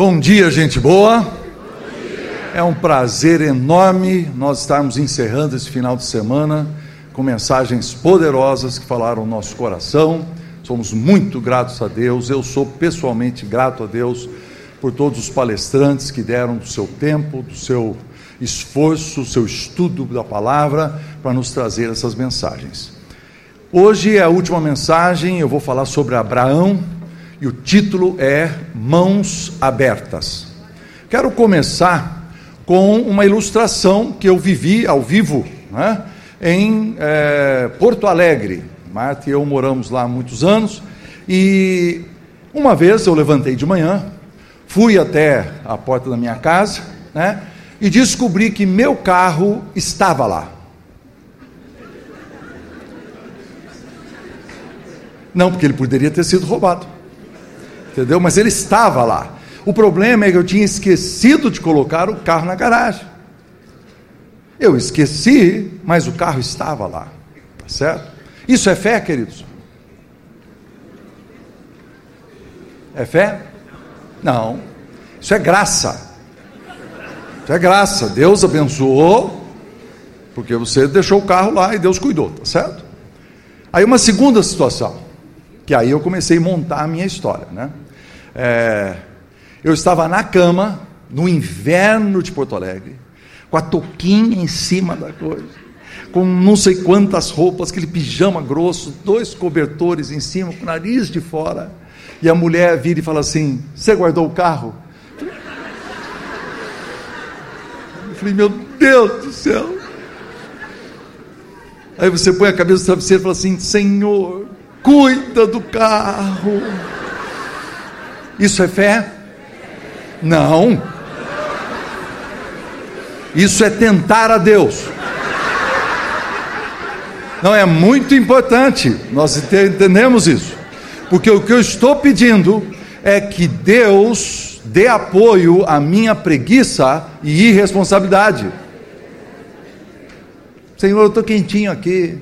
Bom dia, gente boa. É um prazer enorme nós estarmos encerrando esse final de semana com mensagens poderosas que falaram no nosso coração. Somos muito gratos a Deus. Eu sou pessoalmente grato a Deus por todos os palestrantes que deram do seu tempo, do seu esforço, do seu estudo da palavra para nos trazer essas mensagens. Hoje é a última mensagem, eu vou falar sobre Abraão e o título é Mãos Abertas. Quero começar com uma ilustração que eu vivi ao vivo né, em é, Porto Alegre. Marta e eu moramos lá há muitos anos e uma vez eu levantei de manhã, fui até a porta da minha casa né, e descobri que meu carro estava lá. Não, porque ele poderia ter sido roubado. Entendeu? Mas ele estava lá. O problema é que eu tinha esquecido de colocar o carro na garagem. Eu esqueci, mas o carro estava lá. Tá certo? Isso é fé, queridos? É fé? Não. Isso é graça. Isso é graça. Deus abençoou, porque você deixou o carro lá e Deus cuidou, tá certo? Aí uma segunda situação que aí eu comecei a montar a minha história, né? É, eu estava na cama, no inverno de Porto Alegre, com a toquinha em cima da coisa, com não sei quantas roupas, aquele pijama grosso, dois cobertores em cima, com o nariz de fora, e a mulher vira e fala assim: Você guardou o carro? Eu falei: Meu Deus do céu. Aí você põe a cabeça no travesseiro e fala assim: Senhor, cuida do carro. Isso é fé? Não. Isso é tentar a Deus. Não é muito importante, nós entendemos isso. Porque o que eu estou pedindo é que Deus dê apoio à minha preguiça e irresponsabilidade. Senhor, eu estou quentinho aqui.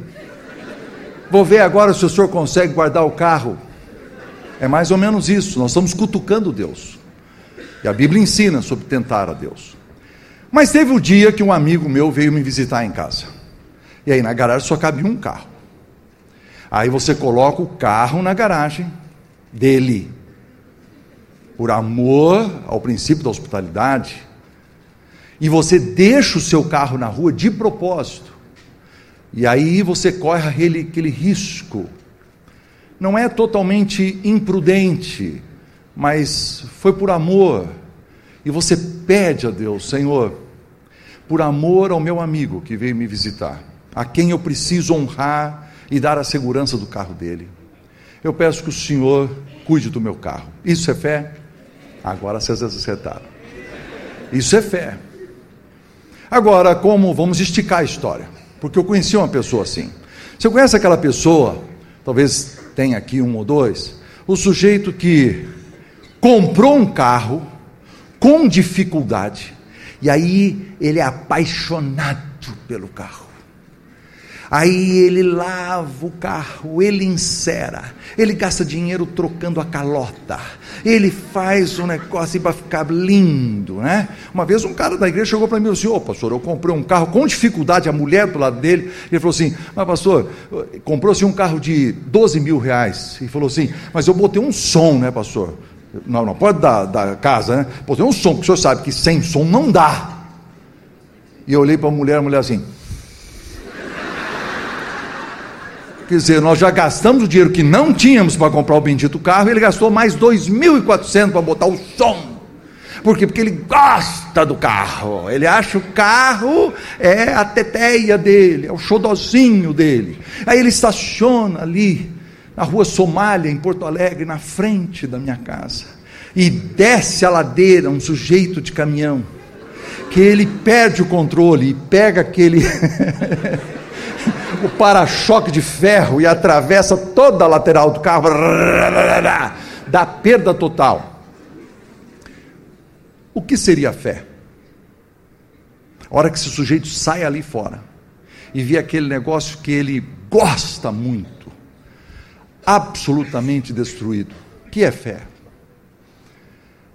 Vou ver agora se o senhor consegue guardar o carro. É mais ou menos isso. Nós estamos cutucando Deus. E a Bíblia ensina sobre tentar a Deus. Mas teve um dia que um amigo meu veio me visitar em casa. E aí na garagem só cabia um carro. Aí você coloca o carro na garagem dele. Por amor ao princípio da hospitalidade. E você deixa o seu carro na rua de propósito e aí você corre aquele, aquele risco. Não é totalmente imprudente, mas foi por amor. E você pede a Deus, Senhor, por amor ao meu amigo que veio me visitar, a quem eu preciso honrar e dar a segurança do carro dele. Eu peço que o Senhor cuide do meu carro. Isso é fé? Agora vocês acertaram. Isso é fé. Agora, como vamos esticar a história? porque eu conheci uma pessoa assim. Você conhece aquela pessoa, talvez tenha aqui um ou dois, o sujeito que comprou um carro com dificuldade, e aí ele é apaixonado pelo carro. Aí ele lava o carro, ele encera, ele gasta dinheiro trocando a calota, ele faz um negócio para ficar lindo, né? Uma vez um cara da igreja chegou para mim e disse: Ô oh, pastor, eu comprei um carro com dificuldade, a mulher do lado dele, ele falou assim: Mas pastor, comprou-se um carro de 12 mil reais, e falou assim: Mas eu botei um som, né, pastor? Não, não pode dar da casa, né? Botei um som, porque o senhor sabe que sem som não dá. E eu olhei para a mulher, a mulher assim. Quer dizer, nós já gastamos o dinheiro que não tínhamos para comprar o bendito carro, ele gastou mais 2.400 para botar o som. Por quê? Porque ele gosta do carro. Ele acha o carro é a teteia dele, é o xodozinho dele. Aí ele estaciona ali na rua Somália, em Porto Alegre, na frente da minha casa. E desce a ladeira um sujeito de caminhão. Que ele perde o controle e pega aquele o para-choque de ferro e atravessa toda a lateral do carro, dá perda total. O que seria fé? A hora que esse sujeito sai ali fora e vê aquele negócio que ele gosta muito, absolutamente destruído. Que é fé?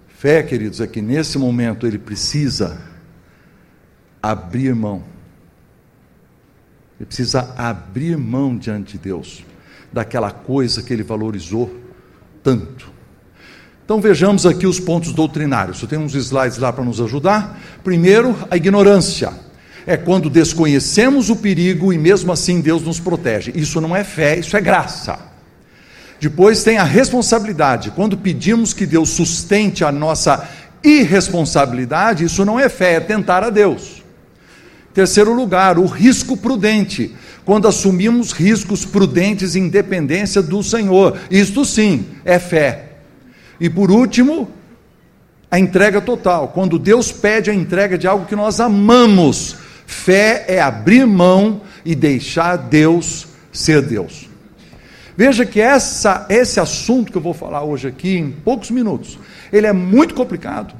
Fé, queridos, é que nesse momento ele precisa abrir mão. Ele precisa abrir mão diante de Deus daquela coisa que ele valorizou tanto. Então vejamos aqui os pontos doutrinários. Eu tenho uns slides lá para nos ajudar. Primeiro, a ignorância. É quando desconhecemos o perigo e mesmo assim Deus nos protege. Isso não é fé, isso é graça. Depois tem a responsabilidade. Quando pedimos que Deus sustente a nossa irresponsabilidade, isso não é fé, é tentar a Deus. Terceiro lugar, o risco prudente. Quando assumimos riscos prudentes em dependência do Senhor. Isto sim é fé. E por último, a entrega total. Quando Deus pede a entrega de algo que nós amamos, fé é abrir mão e deixar Deus ser Deus. Veja que essa, esse assunto que eu vou falar hoje aqui, em poucos minutos, ele é muito complicado,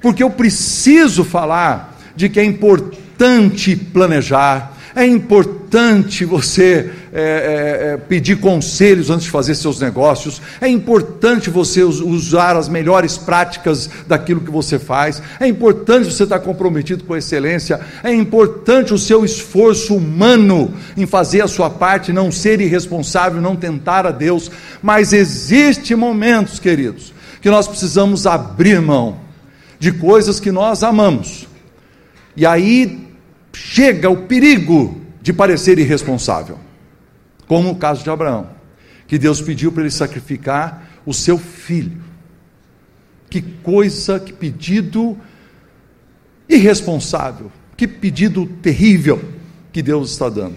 porque eu preciso falar de que é importante planejar, é importante você é, é, é, pedir conselhos antes de fazer seus negócios, é importante você usar as melhores práticas daquilo que você faz, é importante você estar comprometido com a excelência, é importante o seu esforço humano em fazer a sua parte, não ser irresponsável, não tentar a Deus, mas existem momentos, queridos, que nós precisamos abrir mão de coisas que nós amamos. E aí chega o perigo de parecer irresponsável, como o caso de Abraão, que Deus pediu para ele sacrificar o seu filho. Que coisa, que pedido irresponsável, que pedido terrível que Deus está dando.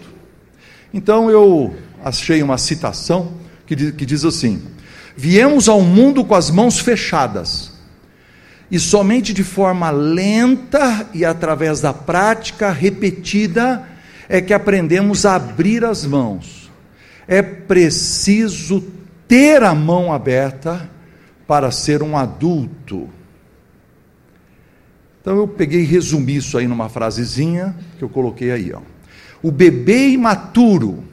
Então eu achei uma citação que diz, que diz assim: Viemos ao mundo com as mãos fechadas e somente de forma lenta e através da prática repetida é que aprendemos a abrir as mãos. É preciso ter a mão aberta para ser um adulto. Então eu peguei e resumi isso aí numa frasezinha que eu coloquei aí. Ó. O bebê imaturo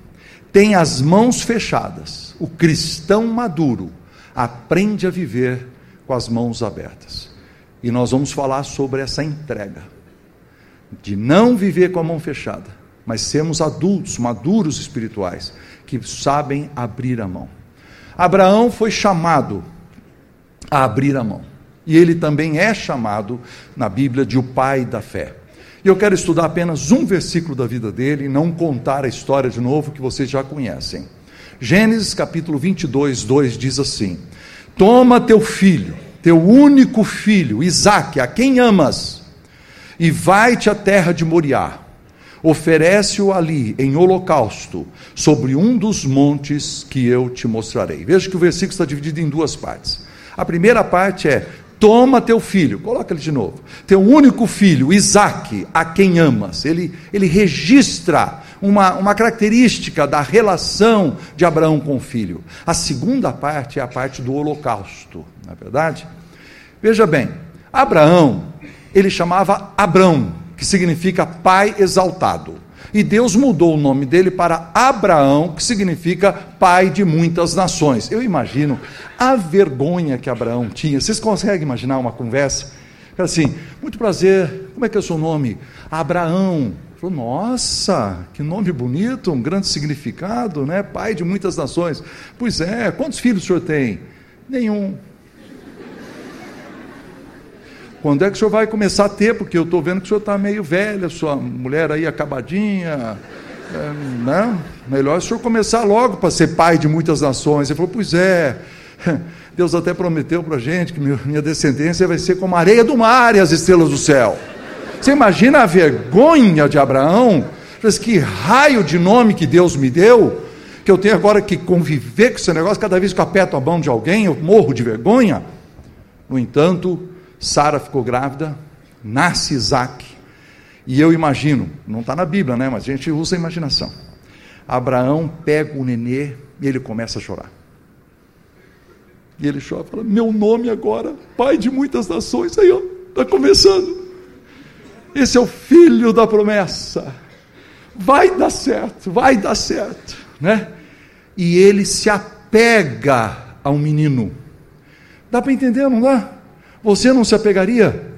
tem as mãos fechadas. O cristão maduro aprende a viver com as mãos abertas. E nós vamos falar sobre essa entrega, de não viver com a mão fechada, mas sermos adultos, maduros espirituais, que sabem abrir a mão. Abraão foi chamado a abrir a mão, e ele também é chamado na Bíblia de o pai da fé. E eu quero estudar apenas um versículo da vida dele e não contar a história de novo que vocês já conhecem. Gênesis capítulo 22, 2 diz assim: Toma teu filho teu único filho, Isaque, a quem amas, e vai-te à terra de Moriá. Oferece-o ali em holocausto, sobre um dos montes que eu te mostrarei. Veja que o versículo está dividido em duas partes. A primeira parte é: Toma teu filho, coloca ele de novo, teu único filho, Isaque, a quem amas. Ele, ele registra uma, uma característica da relação de Abraão com o filho. A segunda parte é a parte do holocausto, não é verdade? Veja bem, Abraão, ele chamava Abrão, que significa pai exaltado. E Deus mudou o nome dele para Abraão, que significa pai de muitas nações. Eu imagino a vergonha que Abraão tinha. Vocês conseguem imaginar uma conversa? Assim, muito prazer, como é que é o seu nome? Abraão. Falou, nossa, que nome bonito, um grande significado, né? Pai de muitas nações. Pois é, quantos filhos o senhor tem? Nenhum. Quando é que o senhor vai começar a ter? Porque eu estou vendo que o senhor está meio velho, sua mulher aí acabadinha. É, não, melhor o senhor começar logo para ser pai de muitas nações. Ele falou, pois é. Deus até prometeu para a gente que minha descendência vai ser como a areia do mar e as estrelas do céu. Você imagina a vergonha de Abraão? Que raio de nome que Deus me deu, que eu tenho agora que conviver com esse negócio, cada vez que eu aperto a mão de alguém, eu morro de vergonha. No entanto, Sara ficou grávida, nasce Isaac, e eu imagino, não está na Bíblia, né? Mas a gente usa a imaginação. Abraão pega o nenê e ele começa a chorar. E ele chora fala: Meu nome agora, pai de muitas nações. Aí, está começando. Esse é o filho da promessa. Vai dar certo, vai dar certo, né? E ele se apega ao menino. Dá para entender, não dá? Você não se apegaria?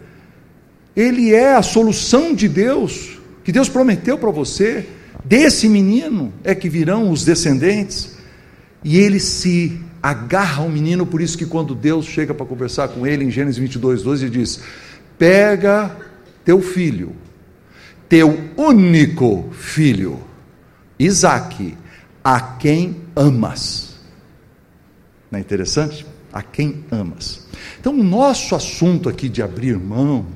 Ele é a solução de Deus, que Deus prometeu para você. Desse menino é que virão os descendentes. E ele se agarra ao menino, por isso que quando Deus chega para conversar com ele, em Gênesis 22, 12, ele diz: Pega teu filho, teu único filho, Isaque, a quem amas. Não é interessante? A quem amas. Então, o nosso assunto aqui de abrir mão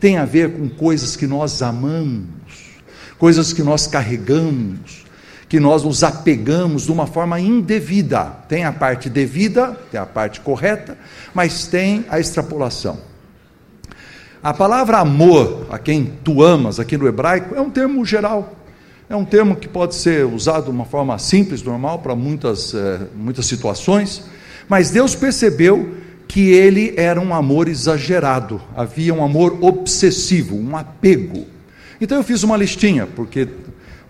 tem a ver com coisas que nós amamos, coisas que nós carregamos, que nós nos apegamos de uma forma indevida. Tem a parte devida, tem a parte correta, mas tem a extrapolação. A palavra amor, a quem tu amas, aqui no hebraico, é um termo geral. É um termo que pode ser usado de uma forma simples, normal, para muitas, é, muitas situações, mas Deus percebeu que ele era um amor exagerado, havia um amor obsessivo, um apego. Então eu fiz uma listinha, porque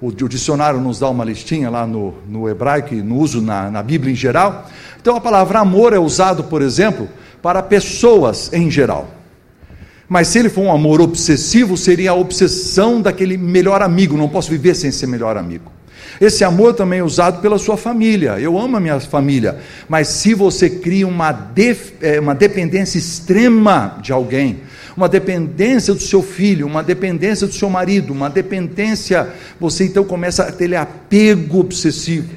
o, dicionário nos dá uma listinha lá no, no hebraico e no uso na, na Bíblia em geral. Então a palavra amor é usado, por exemplo, para pessoas em geral. Mas se ele for um amor obsessivo, seria a obsessão daquele melhor amigo. Não posso viver sem ser melhor amigo. Esse amor também é usado pela sua família. Eu amo a minha família. Mas se você cria uma, def, é, uma dependência extrema de alguém, uma dependência do seu filho, uma dependência do seu marido, uma dependência, você então começa a ter apego obsessivo.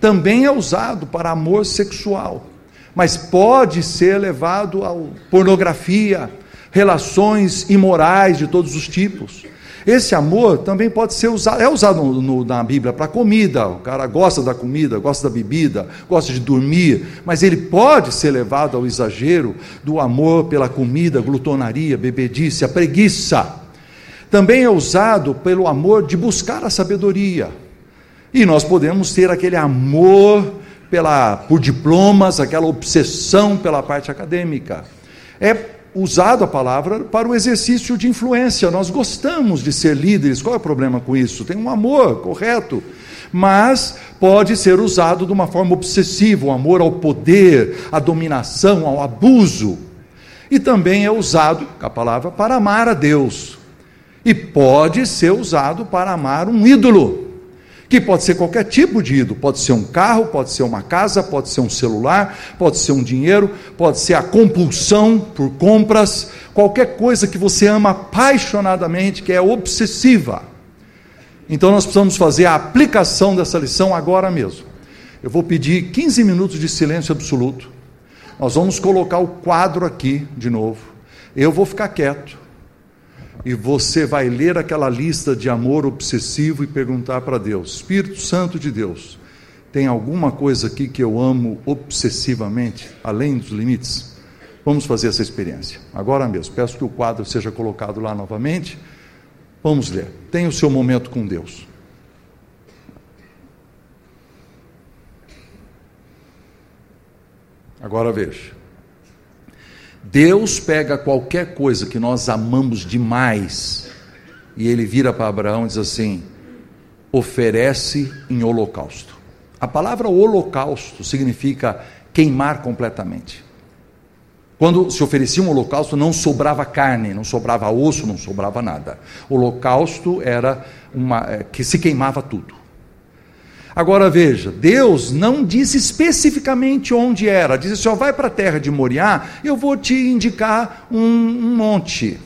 Também é usado para amor sexual, mas pode ser levado a pornografia, relações imorais de todos os tipos. Esse amor também pode ser usado, é usado no, no, na Bíblia para comida. O cara gosta da comida, gosta da bebida, gosta de dormir, mas ele pode ser levado ao exagero do amor pela comida, glutonaria, bebedice, a preguiça. Também é usado pelo amor de buscar a sabedoria. E nós podemos ter aquele amor pela, por diplomas, aquela obsessão pela parte acadêmica. É usado a palavra para o exercício de influência. Nós gostamos de ser líderes. Qual é o problema com isso? Tem um amor correto, mas pode ser usado de uma forma obsessiva, o amor ao poder, à dominação, ao abuso. E também é usado a palavra para amar a Deus. E pode ser usado para amar um ídolo que pode ser qualquer tipo de ídolo, pode ser um carro, pode ser uma casa, pode ser um celular, pode ser um dinheiro, pode ser a compulsão por compras, qualquer coisa que você ama apaixonadamente, que é obsessiva. Então nós precisamos fazer a aplicação dessa lição agora mesmo. Eu vou pedir 15 minutos de silêncio absoluto. Nós vamos colocar o quadro aqui de novo. Eu vou ficar quieto e você vai ler aquela lista de amor obsessivo e perguntar para Deus: Espírito Santo de Deus, tem alguma coisa aqui que eu amo obsessivamente, além dos limites? Vamos fazer essa experiência, agora mesmo. Peço que o quadro seja colocado lá novamente. Vamos ler. Tenha o seu momento com Deus. Agora veja. Deus pega qualquer coisa que nós amamos demais e ele vira para Abraão e diz assim: oferece em holocausto. A palavra holocausto significa queimar completamente. Quando se oferecia um holocausto, não sobrava carne, não sobrava osso, não sobrava nada. O holocausto era uma é, que se queimava tudo. Agora veja, Deus não disse especificamente onde era, disse só vai para a terra de Moriá, eu vou te indicar um, um monte.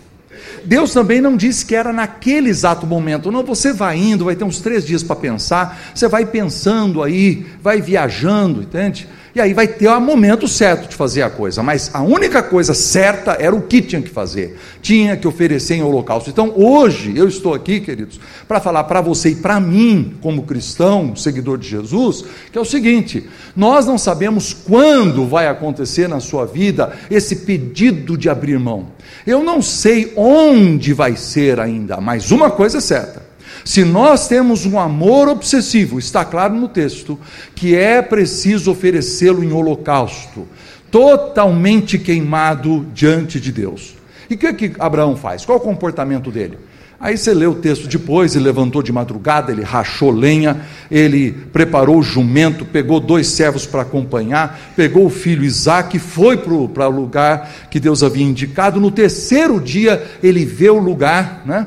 Deus também não disse que era naquele exato momento, não, você vai indo, vai ter uns três dias para pensar, você vai pensando aí, vai viajando, entende? E aí vai ter o momento certo de fazer a coisa, mas a única coisa certa era o que tinha que fazer. Tinha que oferecer em holocausto. Então, hoje eu estou aqui, queridos, para falar para você e para mim, como cristão, seguidor de Jesus, que é o seguinte: nós não sabemos quando vai acontecer na sua vida esse pedido de abrir mão. Eu não sei onde vai ser ainda, mas uma coisa é certa se nós temos um amor obsessivo, está claro no texto, que é preciso oferecê-lo em holocausto, totalmente queimado diante de Deus. E o que, que Abraão faz? Qual é o comportamento dele? Aí você lê o texto depois, ele levantou de madrugada, ele rachou lenha, ele preparou o jumento, pegou dois servos para acompanhar, pegou o filho Isaac, foi para o lugar que Deus havia indicado. No terceiro dia, ele vê o lugar, né?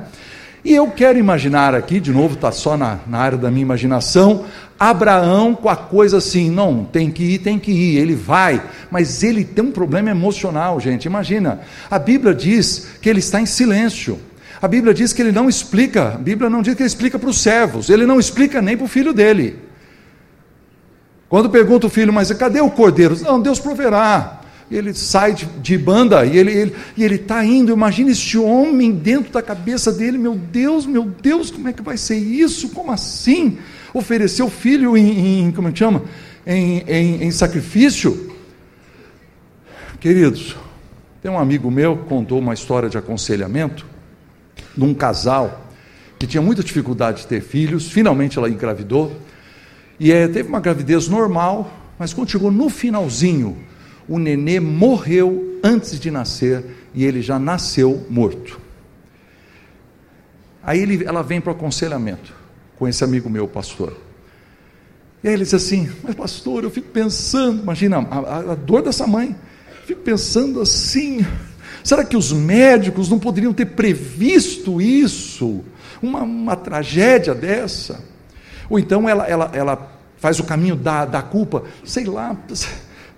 E eu quero imaginar aqui, de novo, está só na, na área da minha imaginação, Abraão com a coisa assim, não, tem que ir, tem que ir, ele vai, mas ele tem um problema emocional, gente. Imagina, a Bíblia diz que ele está em silêncio. A Bíblia diz que ele não explica, a Bíblia não diz que ele explica para os servos, ele não explica nem para o filho dele. Quando pergunta o filho, mas cadê o cordeiro? Não, Deus proverá. Ele sai de, de banda e ele está ele, ele tá indo. Imagina este homem dentro da cabeça dele: meu Deus, meu Deus, como é que vai ser isso? Como assim? Oferecer o filho em, em como é chama? Em, em, em sacrifício? Queridos, tem um amigo meu que contou uma história de aconselhamento de um casal que tinha muita dificuldade de ter filhos, finalmente ela engravidou, e é, teve uma gravidez normal, mas quando chegou no finalzinho, o nenê morreu antes de nascer e ele já nasceu morto. Aí ele, ela vem para o aconselhamento com esse amigo meu, pastor. E aí ele diz assim: Mas pastor, eu fico pensando, imagina a, a, dor dessa mãe, fico pensando assim, Será que os médicos não poderiam ter previsto isso? Uma, uma tragédia dessa? Ou então ela, ela, ela faz o caminho da, da culpa, sei lá,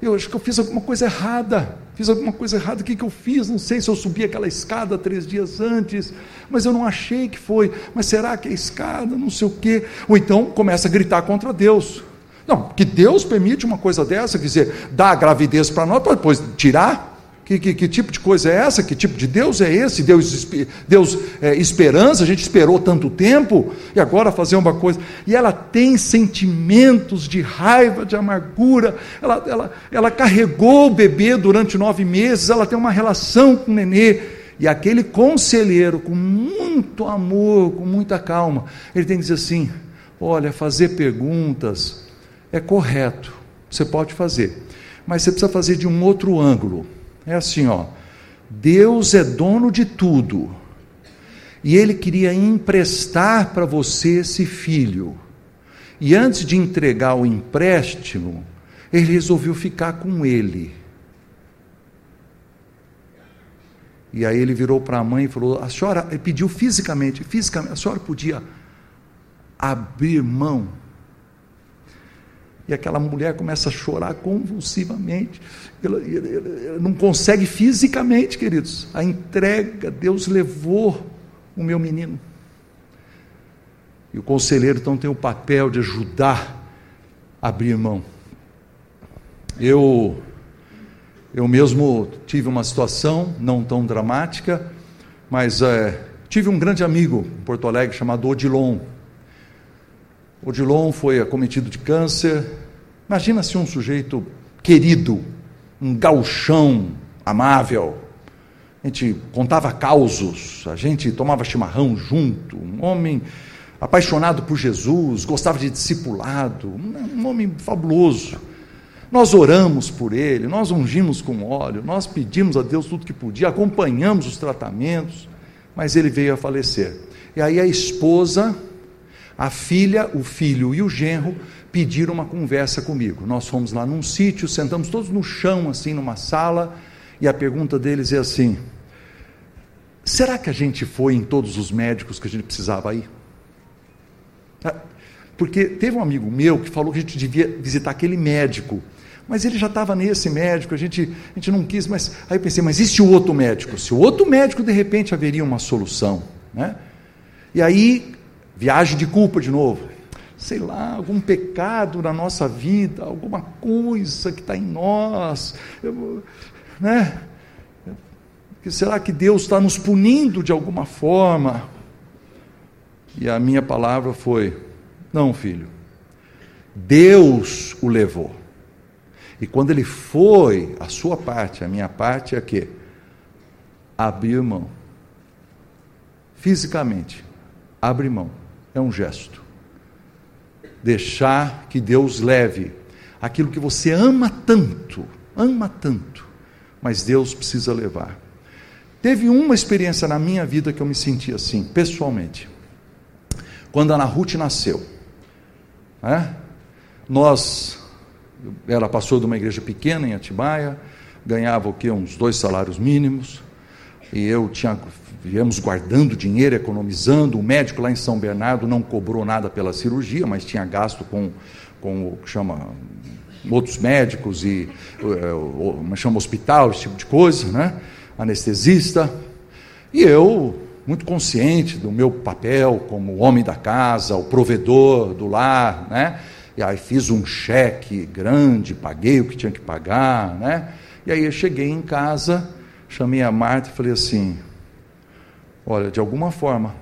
eu acho que eu fiz alguma coisa errada. Fiz alguma coisa errada, o que, que eu fiz? Não sei se eu subi aquela escada três dias antes, mas eu não achei que foi. Mas será que é escada? Não sei o quê. Ou então começa a gritar contra Deus. Não, que Deus permite uma coisa dessa, quer dizer, dá a gravidez para nós, para depois tirar. Que, que, que, tipo de coisa é essa? Que tipo de Deus é esse? Deus, Deus é, esperança, a gente esperou tanto tempo e agora fazer uma coisa. E ela tem sentimentos de raiva, de amargura. Ela, ela, ela carregou o bebê durante nove meses, ela tem uma relação com o nenê. E aquele conselheiro, com muito amor, com muita calma, ele tem que dizer assim: olha, fazer perguntas é correto, você pode fazer, mas você precisa fazer de um outro ângulo. É assim, ó. Deus é dono de tudo. E ele queria emprestar para você esse filho. E antes de entregar o empréstimo, ele resolveu ficar com ele. E aí ele virou para a mãe e falou: A senhora, pediu fisicamente, fisicamente, a senhora podia abrir mão e aquela mulher começa a chorar convulsivamente. Ela não consegue fisicamente, queridos. A entrega, Deus levou o meu menino. E o conselheiro então tem o papel de ajudar a abrir mão. Eu eu mesmo tive uma situação não tão dramática, mas é, tive um grande amigo em Porto Alegre chamado Odilon. Odilon foi acometido de câncer. Imagina se um sujeito querido, um galchão amável. A gente contava causos, a gente tomava chimarrão junto, um homem apaixonado por Jesus, gostava de discipulado, um homem fabuloso. Nós oramos por ele, nós ungimos com óleo, nós pedimos a Deus tudo que podia, acompanhamos os tratamentos, mas ele veio a falecer. E aí a esposa a filha, o filho e o genro pediram uma conversa comigo. Nós fomos lá num sítio, sentamos todos no chão, assim, numa sala, e a pergunta deles é assim: será que a gente foi em todos os médicos que a gente precisava ir? Ah, porque teve um amigo meu que falou que a gente devia visitar aquele médico, mas ele já estava nesse médico, a gente, a gente não quis, mas aí eu pensei, mas e se o outro médico? Se o outro médico de repente haveria uma solução, né? E aí Viagem de culpa de novo. Sei lá, algum pecado na nossa vida, alguma coisa que está em nós, eu, né? Será que Deus está nos punindo de alguma forma? E a minha palavra foi: não, filho, Deus o levou. E quando ele foi, a sua parte, a minha parte é que abrir mão. Fisicamente, abre mão é um gesto. Deixar que Deus leve aquilo que você ama tanto, ama tanto, mas Deus precisa levar. Teve uma experiência na minha vida que eu me senti assim, pessoalmente. Quando a Ana Ruth nasceu, né? nós, eu era de uma igreja pequena em Atibaia, ganhava o quê? Uns dois salários mínimos, e eu tinha, viemos guardando dinheiro, economizando. O médico lá em São Bernardo não cobrou nada pela cirurgia, mas tinha gasto com, com o que chama outros médicos e uh, chama hospital, esse tipo de coisa, né? anestesista, e eu, muito consciente do meu papel como homem da casa, o provedor do lar, né? E aí fiz um cheque grande, paguei o que tinha que pagar, né? E aí eu cheguei em casa, chamei a Marta e falei assim: Olha, de alguma forma,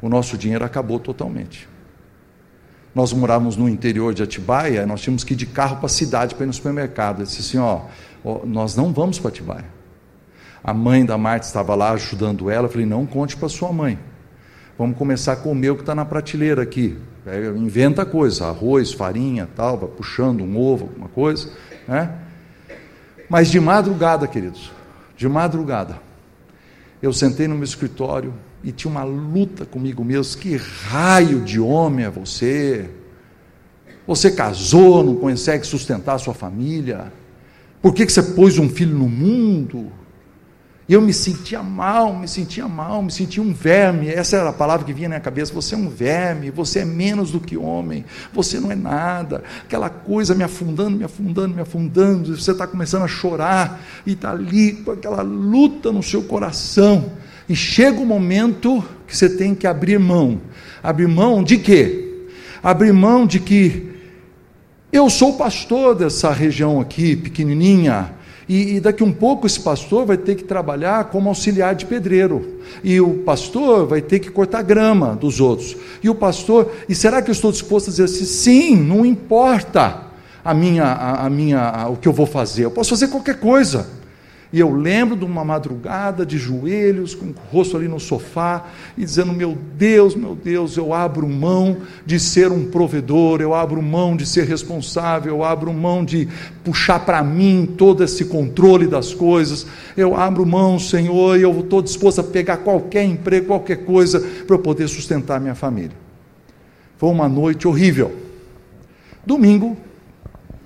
o nosso dinheiro acabou totalmente. Nós morávamos no interior de Atibaia, nós tínhamos que ir de carro para a cidade para ir no supermercado. Eu disse assim: ó, ó nós não vamos para Atibaia. A mãe da Marta estava lá ajudando ela. Eu falei: não conte para sua mãe. Vamos começar a comer o que está na prateleira aqui. É, inventa coisa, arroz, farinha, tal, vai puxando um ovo, alguma coisa. Né? Mas de madrugada, queridos, de madrugada, eu sentei no meu escritório e tinha uma luta comigo mesmo. Que raio de homem é você? Você casou, não consegue sustentar a sua família? Por que, que você pôs um filho no mundo? E eu me sentia mal, me sentia mal, me sentia um verme. Essa era a palavra que vinha na minha cabeça. Você é um verme, você é menos do que homem, você não é nada. Aquela coisa me afundando, me afundando, me afundando. Você está começando a chorar e está ali com aquela luta no seu coração. E chega o momento que você tem que abrir mão. Abrir mão de quê? Abrir mão de que eu sou pastor dessa região aqui, pequenininha e, e, daqui um pouco esse pastor vai ter que trabalhar como auxiliar de pedreiro. E o pastor vai ter que cortar grama dos outros. E o pastor, e será que eu estou disposto a dizer assim? Sim, não importa a minha, a, a minha, a, o que eu vou fazer. Eu posso fazer qualquer coisa. E eu lembro de uma madrugada de joelhos, com o rosto ali no sofá, e dizendo: Meu Deus, meu Deus, eu abro mão de ser um provedor, eu abro mão de ser responsável, eu abro mão de puxar para mim todo esse controle das coisas, eu abro mão, Senhor, e eu estou disposto a pegar qualquer emprego, qualquer coisa, para eu poder sustentar minha família. Foi uma noite horrível. Domingo,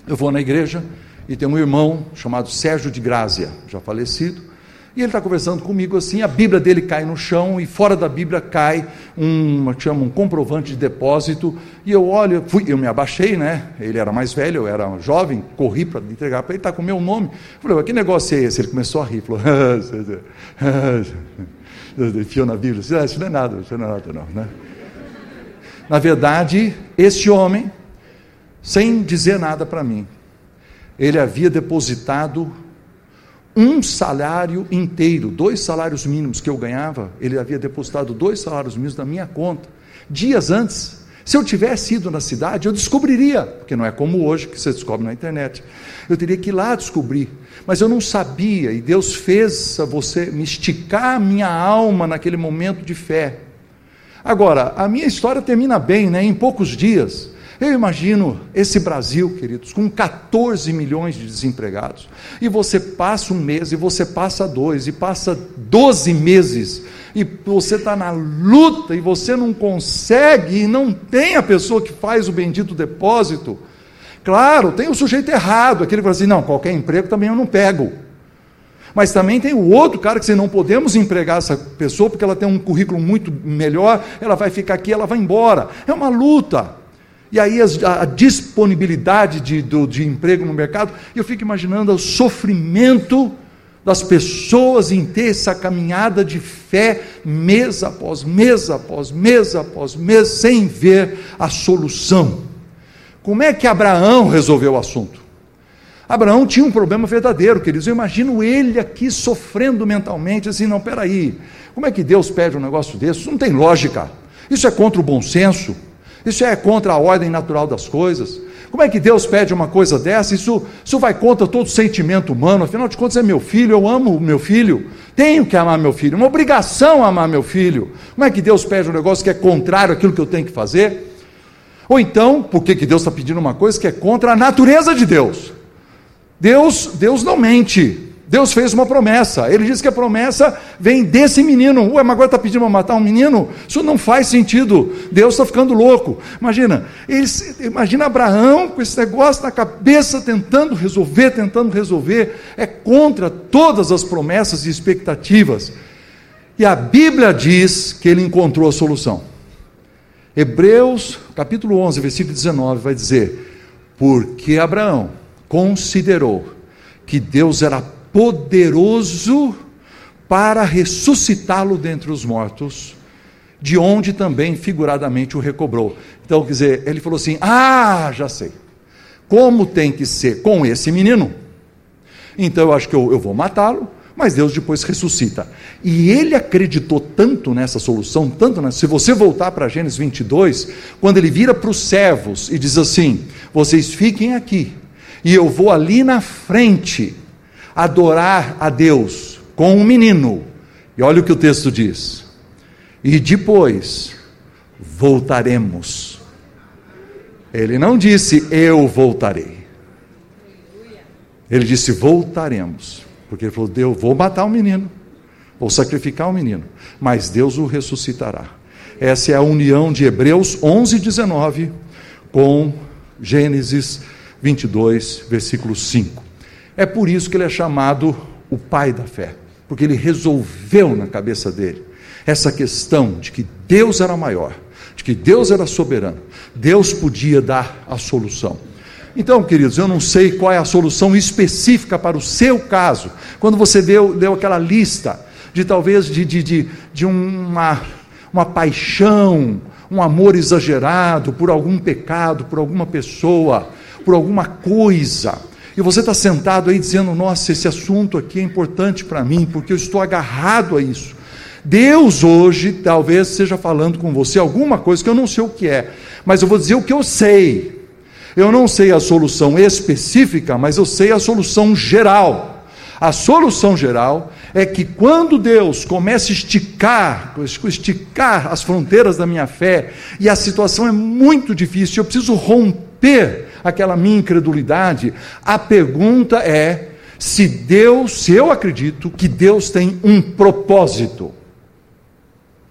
eu vou na igreja e tem um irmão chamado Sérgio de Grácia, já falecido, e ele está conversando comigo assim, a Bíblia dele cai no chão e fora da Bíblia cai um, chama um comprovante de depósito, e eu olho, fui, eu me abaixei, né? Ele era mais velho, eu era jovem, corri para entregar para ele, está com o meu nome. Eu falei, que negócio é esse? Ele começou a rir, falou, enfiou na Bíblia, ah, isso não é nada, isso não é nada não, né? Na verdade, esse homem, sem dizer nada para mim, ele havia depositado um salário inteiro, dois salários mínimos que eu ganhava, ele havia depositado dois salários mínimos na minha conta, dias antes. Se eu tivesse ido na cidade, eu descobriria, porque não é como hoje que você descobre na internet. Eu teria que ir lá descobrir, mas eu não sabia, e Deus fez você me esticar a minha alma naquele momento de fé. Agora, a minha história termina bem, né? Em poucos dias. Eu imagino esse Brasil, queridos, com 14 milhões de desempregados, e você passa um mês, e você passa dois, e passa 12 meses, e você está na luta, e você não consegue, e não tem a pessoa que faz o bendito depósito. Claro, tem o sujeito errado, aquele que fala assim: não, qualquer emprego também eu não pego. Mas também tem o outro cara que se não podemos empregar essa pessoa porque ela tem um currículo muito melhor, ela vai ficar aqui, ela vai embora. É uma luta. E aí a, a disponibilidade de, do, de emprego no mercado, eu fico imaginando o sofrimento das pessoas em ter essa caminhada de fé mês após mês após mês após mês, sem ver a solução. Como é que Abraão resolveu o assunto? Abraão tinha um problema verdadeiro, queridos. Eu imagino ele aqui sofrendo mentalmente, assim, não, peraí, como é que Deus pede um negócio desse? Isso não tem lógica. Isso é contra o bom senso. Isso é contra a ordem natural das coisas. Como é que Deus pede uma coisa dessa? Isso, isso vai contra todo sentimento humano. Afinal de contas, é meu filho, eu amo meu filho. Tenho que amar meu filho, uma obrigação amar meu filho. Como é que Deus pede um negócio que é contrário àquilo que eu tenho que fazer? Ou então, por que, que Deus está pedindo uma coisa que é contra a natureza de Deus? Deus, Deus não mente. Deus fez uma promessa. Ele disse que a promessa vem desse menino. Ué, mas agora está pedindo para matar um menino? Isso não faz sentido. Deus está ficando louco. Imagina, eles, imagina Abraão com esse negócio na cabeça, tentando resolver, tentando resolver. É contra todas as promessas e expectativas. E a Bíblia diz que ele encontrou a solução. Hebreus, capítulo 11, versículo 19, vai dizer: Porque Abraão considerou que Deus era poderoso para ressuscitá-lo dentre os mortos, de onde também figuradamente o recobrou. Então, quer dizer, ele falou assim: Ah, já sei. Como tem que ser com esse menino? Então eu acho que eu, eu vou matá-lo, mas Deus depois ressuscita. E ele acreditou tanto nessa solução, tanto nessa. Se você voltar para Gênesis 22, quando ele vira para os servos e diz assim: Vocês fiquem aqui, e eu vou ali na frente adorar a Deus com um menino. E olha o que o texto diz. E depois voltaremos. Ele não disse eu voltarei. Ele disse voltaremos. Porque ele falou: Deus, vou matar o um menino, vou sacrificar o um menino, mas Deus o ressuscitará. Essa é a união de Hebreus 11, 19 com Gênesis 22, versículo 5. É por isso que ele é chamado o pai da fé, porque ele resolveu na cabeça dele essa questão de que Deus era maior, de que Deus era soberano, Deus podia dar a solução. Então, queridos, eu não sei qual é a solução específica para o seu caso. Quando você deu, deu aquela lista de talvez de, de, de, de uma, uma paixão, um amor exagerado por algum pecado, por alguma pessoa, por alguma coisa e você está sentado aí dizendo: Nossa, esse assunto aqui é importante para mim, porque eu estou agarrado a isso. Deus hoje talvez esteja falando com você alguma coisa que eu não sei o que é, mas eu vou dizer o que eu sei. Eu não sei a solução específica, mas eu sei a solução geral. A solução geral é que quando Deus começa a esticar, esticar as fronteiras da minha fé, e a situação é muito difícil, eu preciso romper aquela minha incredulidade. A pergunta é se Deus, se eu acredito que Deus tem um propósito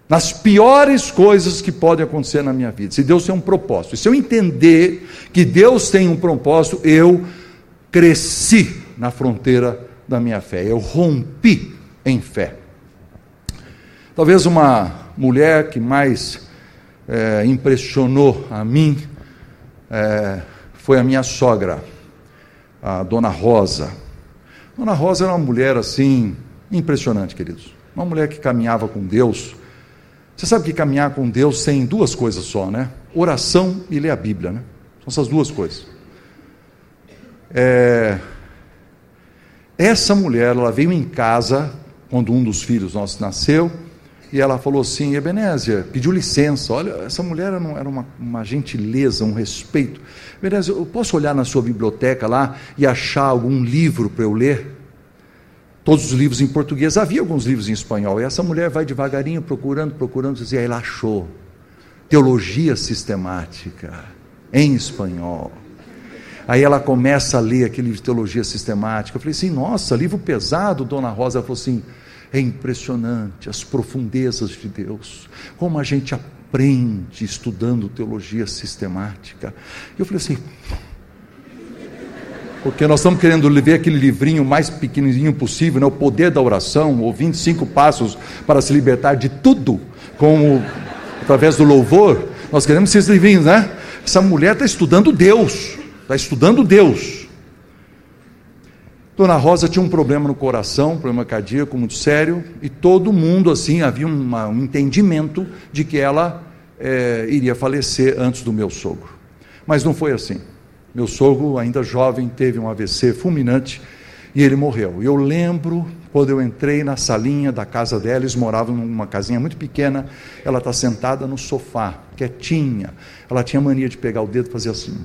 nas piores coisas que podem acontecer na minha vida. Se Deus tem um propósito, se eu entender que Deus tem um propósito, eu cresci na fronteira da minha fé, eu rompi em fé. Talvez uma mulher que mais é, impressionou a mim é, foi a minha sogra, a dona Rosa. Dona Rosa era uma mulher assim, impressionante, queridos. Uma mulher que caminhava com Deus. Você sabe que caminhar com Deus tem duas coisas só, né? Oração e ler a Bíblia, né? São essas duas coisas. É... Essa mulher, ela veio em casa quando um dos filhos nossos nasceu e ela falou assim: Ebenézia, pediu licença. Olha, essa mulher era uma, uma gentileza, um respeito. Ebenézia, eu posso olhar na sua biblioteca lá e achar algum livro para eu ler? Todos os livros em português, havia alguns livros em espanhol. E essa mulher vai devagarinho procurando, procurando, e aí ela achou. Teologia sistemática, em espanhol. Aí ela começa a ler aquele livro de teologia sistemática. Eu falei assim: nossa, livro pesado, dona Rosa. Ela falou assim: é impressionante as profundezas de Deus, como a gente aprende estudando teologia sistemática. Eu falei assim, porque nós estamos querendo ver aquele livrinho mais pequenininho possível, né? o poder da oração, ou 25 passos para se libertar de tudo, como através do louvor. Nós queremos esses livrinhos, né? Essa mulher está estudando Deus, está estudando Deus. Dona Rosa tinha um problema no coração, um problema cardíaco muito sério, e todo mundo, assim, havia uma, um entendimento de que ela é, iria falecer antes do meu sogro. Mas não foi assim. Meu sogro, ainda jovem, teve um AVC fulminante e ele morreu. Eu lembro quando eu entrei na salinha da casa dela, eles moravam numa casinha muito pequena, ela está sentada no sofá, quietinha. Ela tinha mania de pegar o dedo e fazer assim.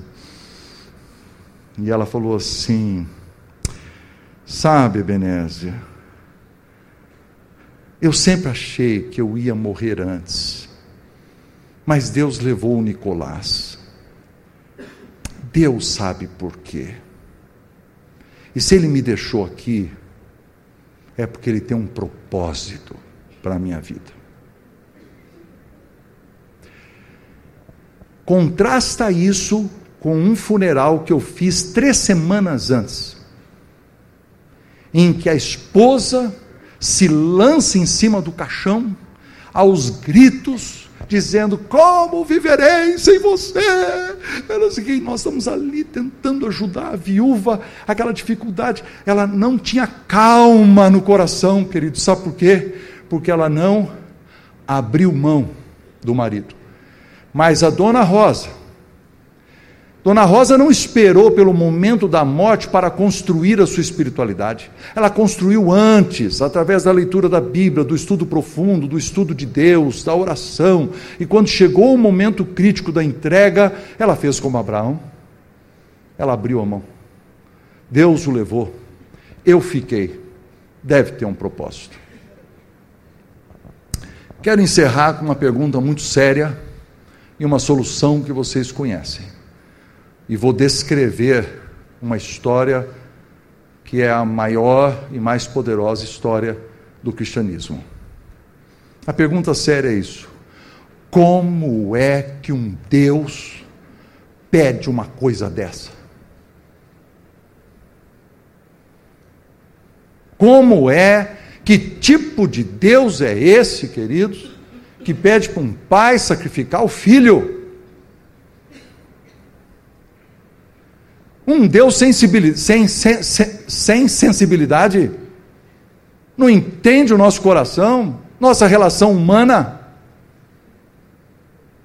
E ela falou assim: Sabe, Benézia, eu sempre achei que eu ia morrer antes, mas Deus levou o Nicolás. Deus sabe por quê. E se ele me deixou aqui, é porque Ele tem um propósito para a minha vida. Contrasta isso com um funeral que eu fiz três semanas antes, em que a esposa se lança em cima do caixão, aos gritos, dizendo: Como viverei sem você? Assim, nós estamos ali tentando ajudar a viúva, aquela dificuldade. Ela não tinha calma no coração, querido. Sabe por quê? Porque ela não abriu mão do marido. Mas a dona Rosa, Dona Rosa não esperou pelo momento da morte para construir a sua espiritualidade. Ela construiu antes, através da leitura da Bíblia, do estudo profundo, do estudo de Deus, da oração. E quando chegou o momento crítico da entrega, ela fez como Abraão. Ela abriu a mão. Deus o levou. Eu fiquei. Deve ter um propósito. Quero encerrar com uma pergunta muito séria e uma solução que vocês conhecem e vou descrever uma história que é a maior e mais poderosa história do cristianismo. A pergunta séria é isso: como é que um Deus pede uma coisa dessa? Como é, que tipo de Deus é esse, queridos, que pede para um pai sacrificar o filho? Um Deus sem, sem, sem sensibilidade, não entende o nosso coração, nossa relação humana.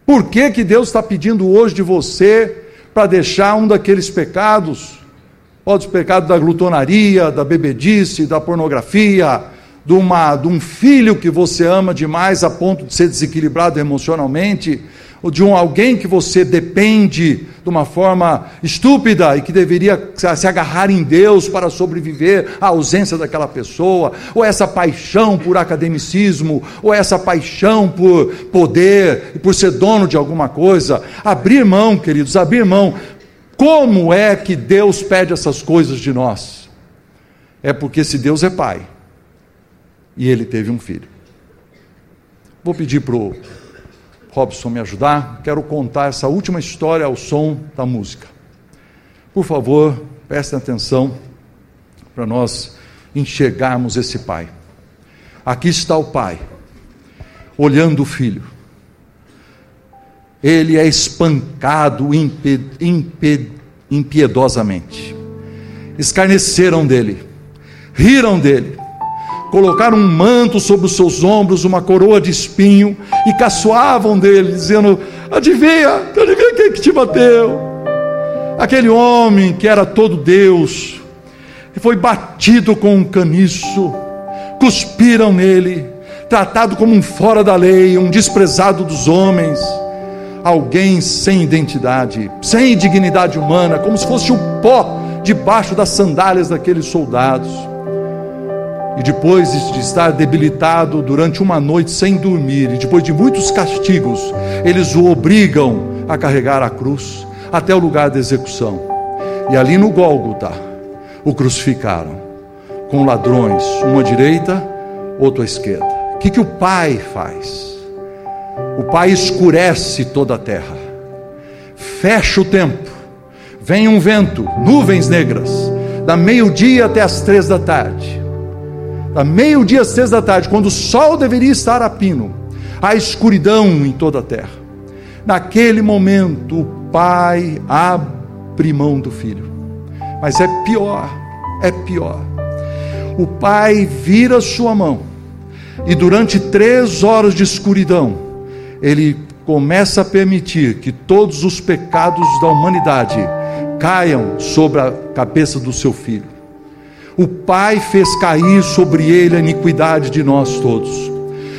Por que, que Deus está pedindo hoje de você para deixar um daqueles pecados? Pode os pecados da glutonaria, da bebedice, da pornografia, de, uma, de um filho que você ama demais a ponto de ser desequilibrado emocionalmente, ou de um alguém que você depende de uma forma estúpida e que deveria se agarrar em Deus para sobreviver à ausência daquela pessoa, ou essa paixão por academicismo, ou essa paixão por poder por ser dono de alguma coisa. Abrir mão, queridos, abrir mão. Como é que Deus pede essas coisas de nós? É porque se Deus é pai e ele teve um filho. Vou pedir para o Robson me ajudar, quero contar essa última história ao som da música. Por favor, prestem atenção para nós enxergarmos esse pai. Aqui está o pai, olhando o filho. Ele é espancado impiedosamente. Escarneceram dele, riram dele, colocaram um manto sobre os seus ombros, uma coroa de espinho, e caçoavam dele, dizendo: Adivinha, adivinha quem que te bateu? Aquele homem que era todo Deus, e foi batido com um caniço, cuspiram nele, tratado como um fora da lei, um desprezado dos homens, alguém sem identidade, sem dignidade humana, como se fosse o pó debaixo das sandálias daqueles soldados e depois de estar debilitado durante uma noite sem dormir, e depois de muitos castigos, eles o obrigam a carregar a cruz até o lugar da execução. E ali no Gólgota o crucificaram com ladrões, uma à direita, outro à esquerda. O que, que o Pai faz? O Pai escurece toda a terra, fecha o tempo, vem um vento, nuvens negras, da meio-dia até as três da tarde a meio-dia, seis da tarde, quando o sol deveria estar a pino, a escuridão em toda a terra. Naquele momento, o pai abre mão do filho. Mas é pior, é pior. O pai vira sua mão, e durante três horas de escuridão, ele começa a permitir que todos os pecados da humanidade caiam sobre a cabeça do seu filho. O Pai fez cair sobre ele a iniquidade de nós todos,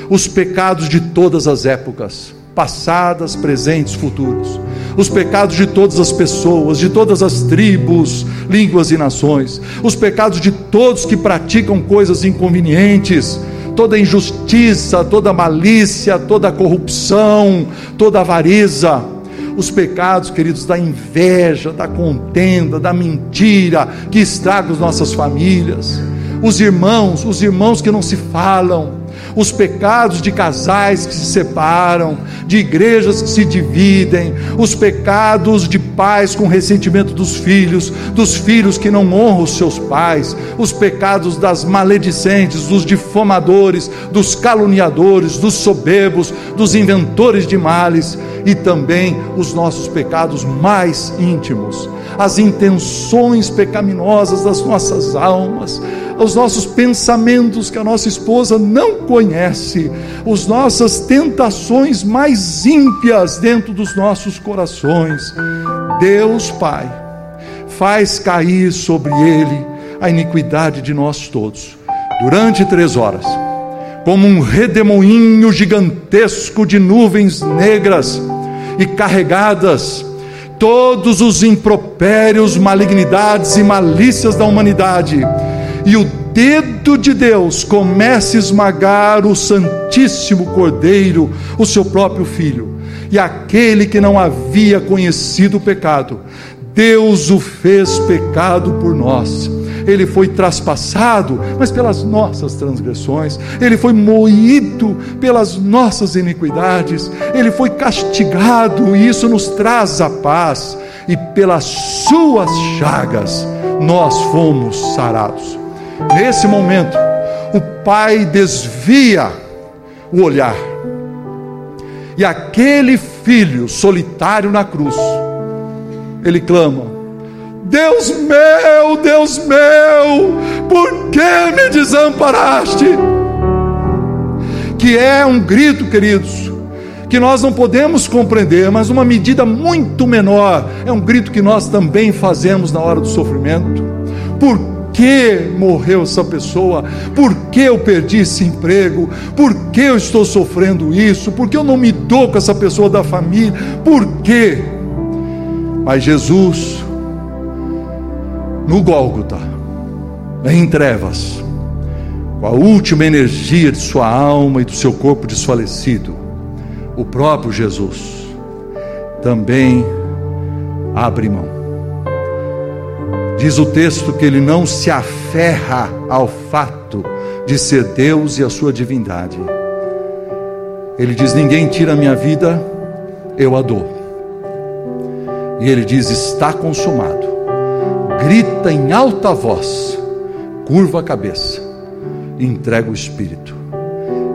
os pecados de todas as épocas, passadas, presentes, futuros, os pecados de todas as pessoas, de todas as tribos, línguas e nações, os pecados de todos que praticam coisas inconvenientes, toda injustiça, toda malícia, toda corrupção, toda avareza, os pecados, queridos, da inveja, da contenda, da mentira, que estragam as nossas famílias, os irmãos, os irmãos que não se falam, os pecados de casais que se separam, de igrejas que se dividem, os pecados de pais com ressentimento dos filhos, dos filhos que não honram os seus pais, os pecados das maledicentes, dos difamadores, dos caluniadores, dos soberbos, dos inventores de males e também os nossos pecados mais íntimos, as intenções pecaminosas das nossas almas, os nossos pensamentos que a nossa esposa não conhece, as nossas tentações mais ímpias dentro dos nossos corações. Deus Pai faz cair sobre ele a iniquidade de nós todos durante três horas, como um redemoinho gigantesco de nuvens negras e carregadas todos os impropérios, malignidades e malícias da humanidade e o dedo de Deus começa a esmagar o Santíssimo Cordeiro, o seu próprio Filho. E aquele que não havia conhecido o pecado, Deus o fez pecado por nós. Ele foi traspassado, mas pelas nossas transgressões, ele foi moído pelas nossas iniquidades, ele foi castigado, e isso nos traz a paz, e pelas suas chagas nós fomos sarados. Nesse momento, o pai desvia o olhar. E aquele filho solitário na cruz, ele clama: Deus meu, Deus meu, por que me desamparaste? Que é um grito, queridos, que nós não podemos compreender, mas uma medida muito menor, é um grito que nós também fazemos na hora do sofrimento. Por que morreu essa pessoa? Por que eu perdi esse emprego? Por que eu estou sofrendo isso? Por que eu não me dou com essa pessoa da família? Por quê? Mas Jesus, no Gólgota, em trevas, com a última energia de sua alma e do seu corpo desfalecido, o próprio Jesus também abre mão Diz o texto que ele não se aferra ao fato de ser Deus e a sua divindade. Ele diz: Ninguém tira a minha vida, eu a dou. E ele diz: Está consumado. Grita em alta voz, curva a cabeça, entrega o espírito.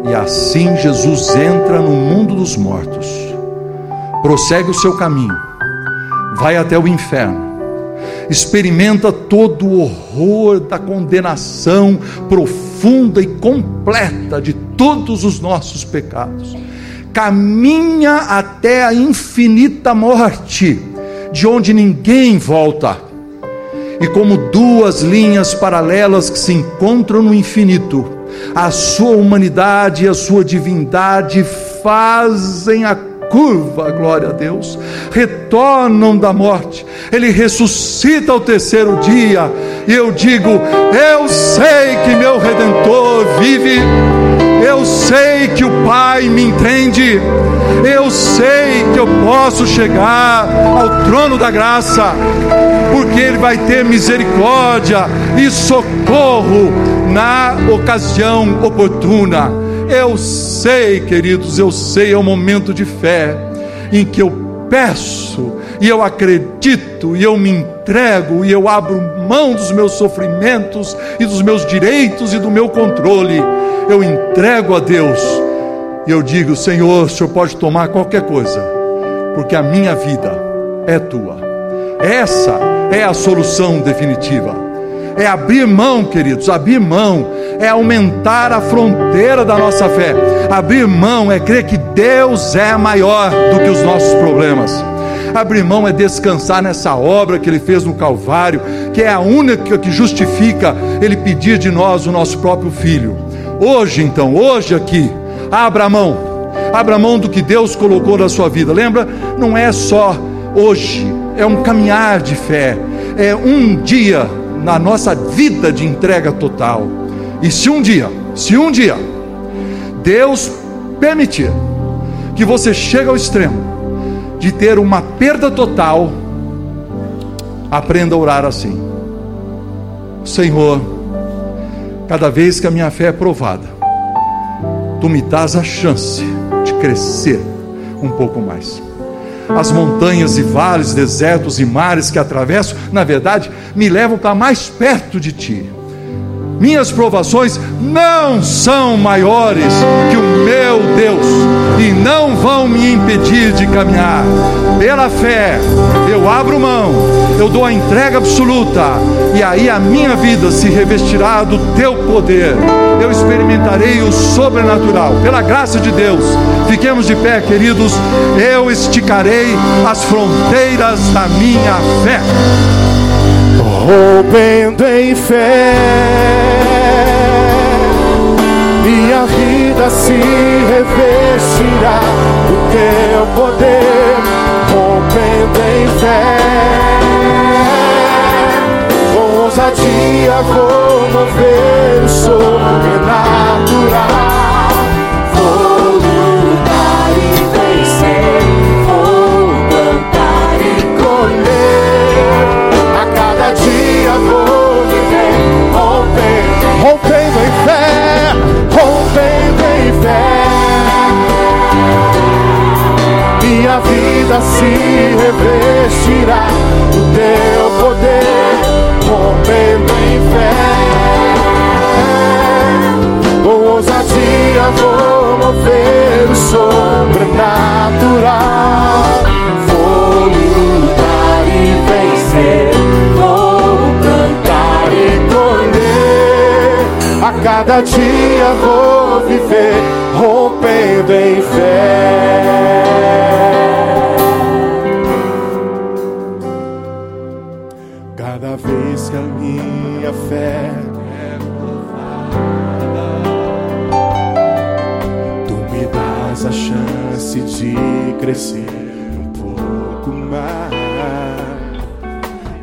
E assim Jesus entra no mundo dos mortos, prossegue o seu caminho, vai até o inferno experimenta todo o horror da condenação profunda e completa de todos os nossos pecados, caminha até a infinita morte, de onde ninguém volta. E como duas linhas paralelas que se encontram no infinito, a sua humanidade e a sua divindade fazem a curva, glória a Deus, retornam da morte, ele ressuscita ao terceiro dia, e eu digo: eu sei que meu redentor vive, eu sei que o Pai me entende, eu sei que eu posso chegar ao trono da graça, porque Ele vai ter misericórdia e socorro na ocasião oportuna. Eu sei, queridos, eu sei, é um momento de fé em que eu peço, e eu acredito, e eu me entrego, e eu abro mão dos meus sofrimentos e dos meus direitos e do meu controle. Eu entrego a Deus e eu digo: Senhor, o Senhor pode tomar qualquer coisa, porque a minha vida é tua. Essa é a solução definitiva é abrir mão, queridos, abrir mão é aumentar a fronteira da nossa fé. Abrir mão é crer que Deus é maior do que os nossos problemas. Abrir mão é descansar nessa obra que ele fez no Calvário, que é a única que justifica ele pedir de nós o nosso próprio filho. Hoje, então, hoje aqui, abra a mão, abra a mão do que Deus colocou na sua vida. Lembra? Não é só hoje, é um caminhar de fé, é um dia na nossa vida de entrega total. E se um dia, se um dia, Deus permitir que você chegue ao extremo de ter uma perda total, aprenda a orar assim: Senhor, Cada vez que a minha fé é provada, tu me dás a chance de crescer um pouco mais. As montanhas e vales, desertos e mares que atravesso, na verdade, me levam para mais perto de ti. Minhas provações não são maiores que o meu Deus e não vão me impedir de caminhar. Pela fé, eu abro mão, eu dou a entrega absoluta, e aí a minha vida se revestirá do teu poder. Eu experimentarei o sobrenatural, pela graça de Deus. Fiquemos de pé, queridos. Eu esticarei as fronteiras da minha fé rompendo em fé. Minha vida se revestirá do teu poder, rompendo em fé. Com ousadia vou mover o sobrenatural. rompendo em fé, rompendo em fé. Minha vida se revestirá do teu poder, rompendo em fé. Com ousadia vou mover o sobrenatural. Vou lutar e vencer. A cada dia vou viver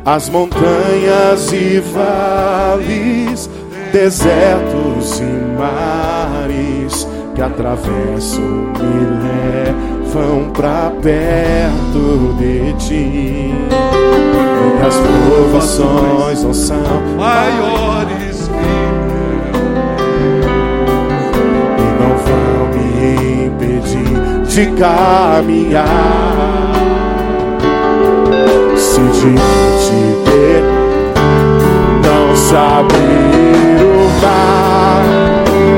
As montanhas e vales desertos e mares que atravesso me levam para perto de ti. E as provações não são maiores que e não vão me impedir de caminhar. Se diante de não saber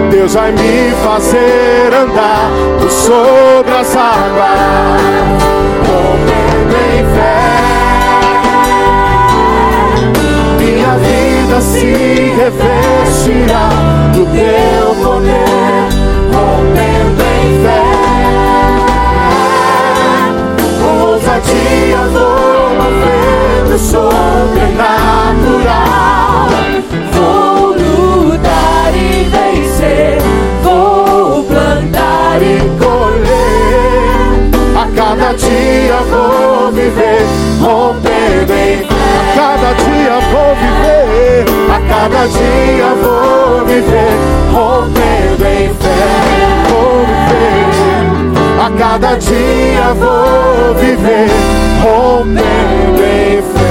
Deus vai me fazer andar por sobre as águas, correndo em fé. Minha vida se revestirá do teu poder, rompendo em fé. Ousadia vou sobrenatural. cada dia vou viver rompendo em fé. A cada dia vou viver, a cada dia vou viver rompendo em fé. Vou viver, a cada dia vou viver rompendo em fé.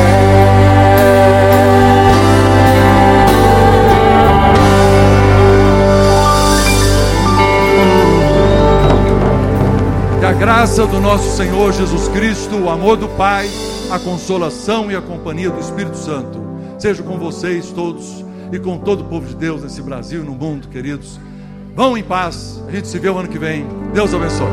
a graça do nosso Senhor Jesus Cristo, o amor do Pai, a consolação e a companhia do Espírito Santo seja com vocês todos e com todo o povo de Deus nesse Brasil e no mundo, queridos. Vão em paz. A gente se vê o ano que vem. Deus abençoe.